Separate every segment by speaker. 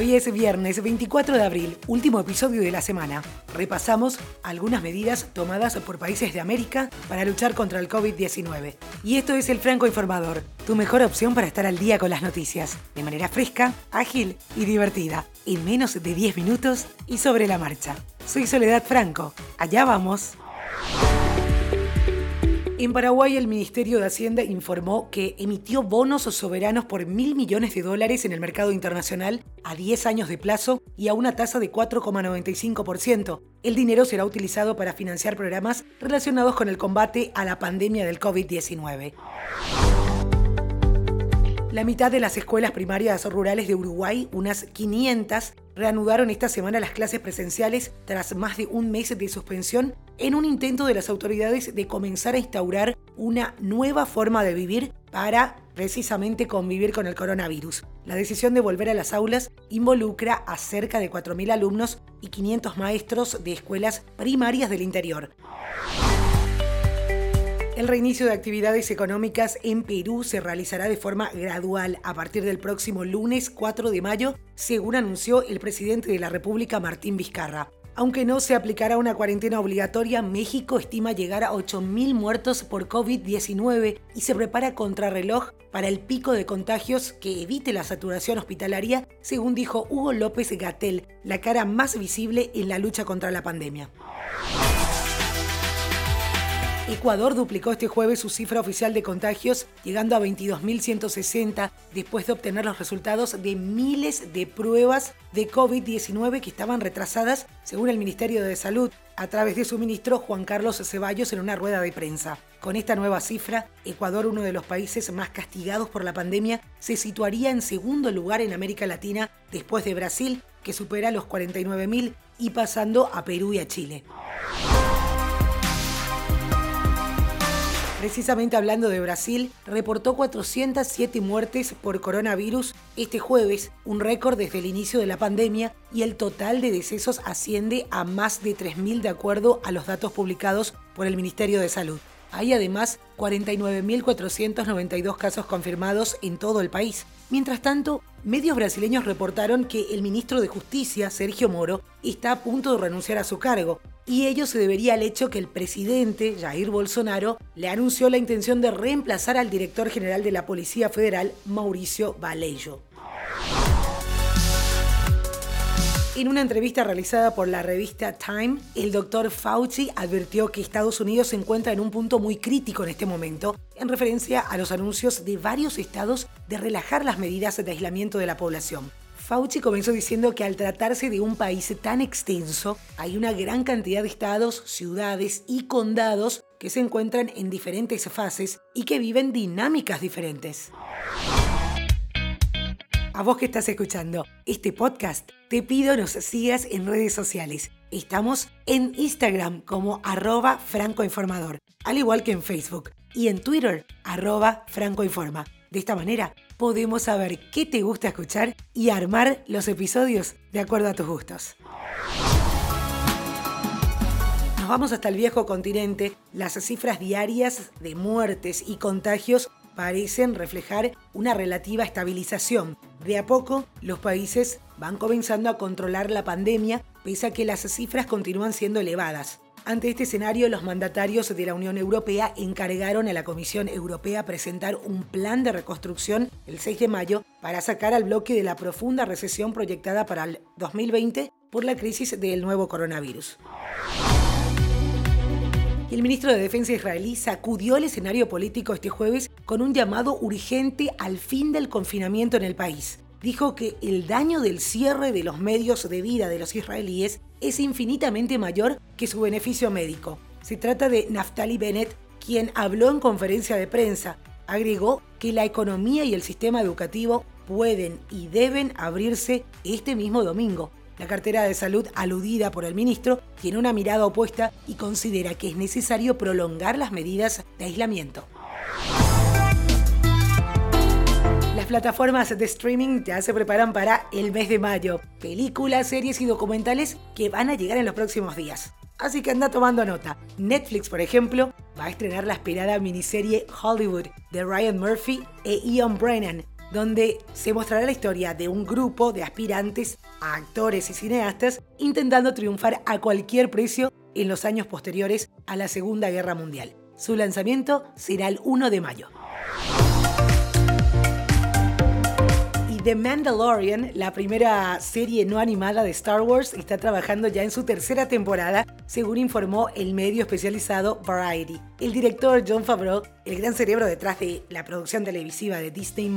Speaker 1: Hoy es viernes 24 de abril, último episodio de la semana. Repasamos algunas medidas tomadas por países de América para luchar contra el COVID-19. Y esto es el Franco Informador, tu mejor opción para estar al día con las noticias, de manera fresca, ágil y divertida, en menos de 10 minutos y sobre la marcha. Soy Soledad Franco. Allá vamos. En Paraguay, el Ministerio de Hacienda informó que emitió bonos soberanos por mil millones de dólares en el mercado internacional a 10 años de plazo y a una tasa de 4,95%. El dinero será utilizado para financiar programas relacionados con el combate a la pandemia del COVID-19. La mitad de las escuelas primarias rurales de Uruguay, unas 500, reanudaron esta semana las clases presenciales tras más de un mes de suspensión en un intento de las autoridades de comenzar a instaurar una nueva forma de vivir para precisamente convivir con el coronavirus. La decisión de volver a las aulas involucra a cerca de 4.000 alumnos y 500 maestros de escuelas primarias del interior. El reinicio de actividades económicas en Perú se realizará de forma gradual a partir del próximo lunes 4 de mayo, según anunció el presidente de la República, Martín Vizcarra. Aunque no se aplicará una cuarentena obligatoria, México estima llegar a 8.000 muertos por COVID-19 y se prepara contrarreloj para el pico de contagios que evite la saturación hospitalaria, según dijo Hugo López Gatel, la cara más visible en la lucha contra la pandemia. Ecuador duplicó este jueves su cifra oficial de contagios, llegando a 22.160 después de obtener los resultados de miles de pruebas de COVID-19 que estaban retrasadas, según el Ministerio de Salud, a través de su ministro Juan Carlos Ceballos en una rueda de prensa. Con esta nueva cifra, Ecuador, uno de los países más castigados por la pandemia, se situaría en segundo lugar en América Latina después de Brasil, que supera los 49.000 y pasando a Perú y a Chile. Precisamente hablando de Brasil, reportó 407 muertes por coronavirus este jueves, un récord desde el inicio de la pandemia, y el total de decesos asciende a más de 3.000 de acuerdo a los datos publicados por el Ministerio de Salud. Hay además 49.492 casos confirmados en todo el país. Mientras tanto, medios brasileños reportaron que el ministro de Justicia, Sergio Moro, está a punto de renunciar a su cargo, y ello se debería al hecho que el presidente, Jair Bolsonaro, le anunció la intención de reemplazar al director general de la Policía Federal, Mauricio Vallejo. En una entrevista realizada por la revista Time, el doctor Fauci advirtió que Estados Unidos se encuentra en un punto muy crítico en este momento, en referencia a los anuncios de varios estados de relajar las medidas de aislamiento de la población. Fauci comenzó diciendo que al tratarse de un país tan extenso, hay una gran cantidad de estados, ciudades y condados que se encuentran en diferentes fases y que viven dinámicas diferentes. A vos que estás escuchando este podcast, te pido nos sigas en redes sociales. Estamos en Instagram como arroba francoinformador, al igual que en Facebook, y en Twitter arroba francoinforma. De esta manera podemos saber qué te gusta escuchar y armar los episodios de acuerdo a tus gustos. Nos vamos hasta el viejo continente. Las cifras diarias de muertes y contagios parecen reflejar una relativa estabilización. De a poco, los países van comenzando a controlar la pandemia, pese a que las cifras continúan siendo elevadas. Ante este escenario, los mandatarios de la Unión Europea encargaron a la Comisión Europea presentar un plan de reconstrucción el 6 de mayo para sacar al bloque de la profunda recesión proyectada para el 2020 por la crisis del nuevo coronavirus. El ministro de Defensa israelí sacudió el escenario político este jueves con un llamado urgente al fin del confinamiento en el país dijo que el daño del cierre de los medios de vida de los israelíes es infinitamente mayor que su beneficio médico. Se trata de Naftali Bennett, quien habló en conferencia de prensa. Agregó que la economía y el sistema educativo pueden y deben abrirse este mismo domingo. La cartera de salud aludida por el ministro tiene una mirada opuesta y considera que es necesario prolongar las medidas de aislamiento. Plataformas de streaming ya se preparan para el mes de mayo. Películas, series y documentales que van a llegar en los próximos días. Así que anda tomando nota. Netflix, por ejemplo, va a estrenar la esperada miniserie Hollywood de Ryan Murphy e Ian Brennan. donde se mostrará la historia de un grupo de aspirantes a actores y cineastas intentando triunfar a cualquier precio en los años posteriores a la Segunda Guerra Mundial. Su lanzamiento será el 1 de mayo. The Mandalorian, la primera serie no animada de Star Wars, está trabajando ya en su tercera temporada, según informó el medio especializado Variety. El director John Favreau, el gran cerebro detrás de la producción televisiva de Disney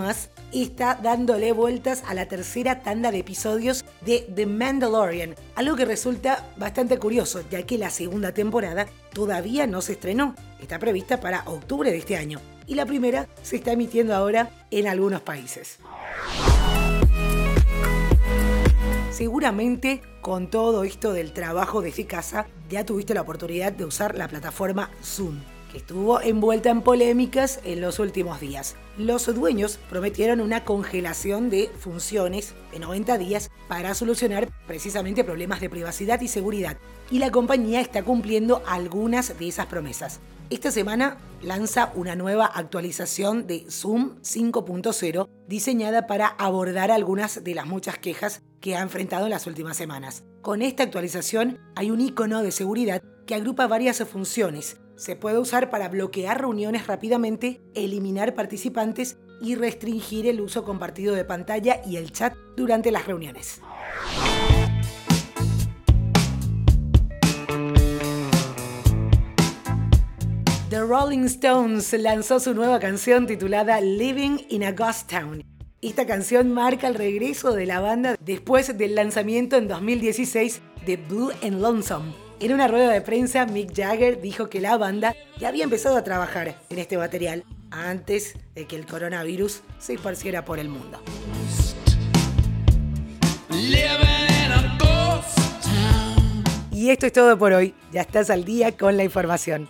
Speaker 1: está dándole vueltas a la tercera tanda de episodios de The Mandalorian, algo que resulta bastante curioso, ya que la segunda temporada todavía no se estrenó, está prevista para octubre de este año, y la primera se está emitiendo ahora en algunos países. Seguramente con todo esto del trabajo desde casa ya tuviste la oportunidad de usar la plataforma Zoom, que estuvo envuelta en polémicas en los últimos días. Los dueños prometieron una congelación de funciones de 90 días para solucionar precisamente problemas de privacidad y seguridad, y la compañía está cumpliendo algunas de esas promesas. Esta semana lanza una nueva actualización de Zoom 5.0 diseñada para abordar algunas de las muchas quejas que ha enfrentado en las últimas semanas. Con esta actualización hay un icono de seguridad que agrupa varias funciones. Se puede usar para bloquear reuniones rápidamente, eliminar participantes y restringir el uso compartido de pantalla y el chat durante las reuniones. The Rolling Stones lanzó su nueva canción titulada Living in a Ghost Town. Esta canción marca el regreso de la banda después del lanzamiento en 2016 de Blue and Lonesome. En una rueda de prensa, Mick Jagger dijo que la banda ya había empezado a trabajar en este material antes de que el coronavirus se esparciera por el mundo. Y esto es todo por hoy. Ya estás al día con la información.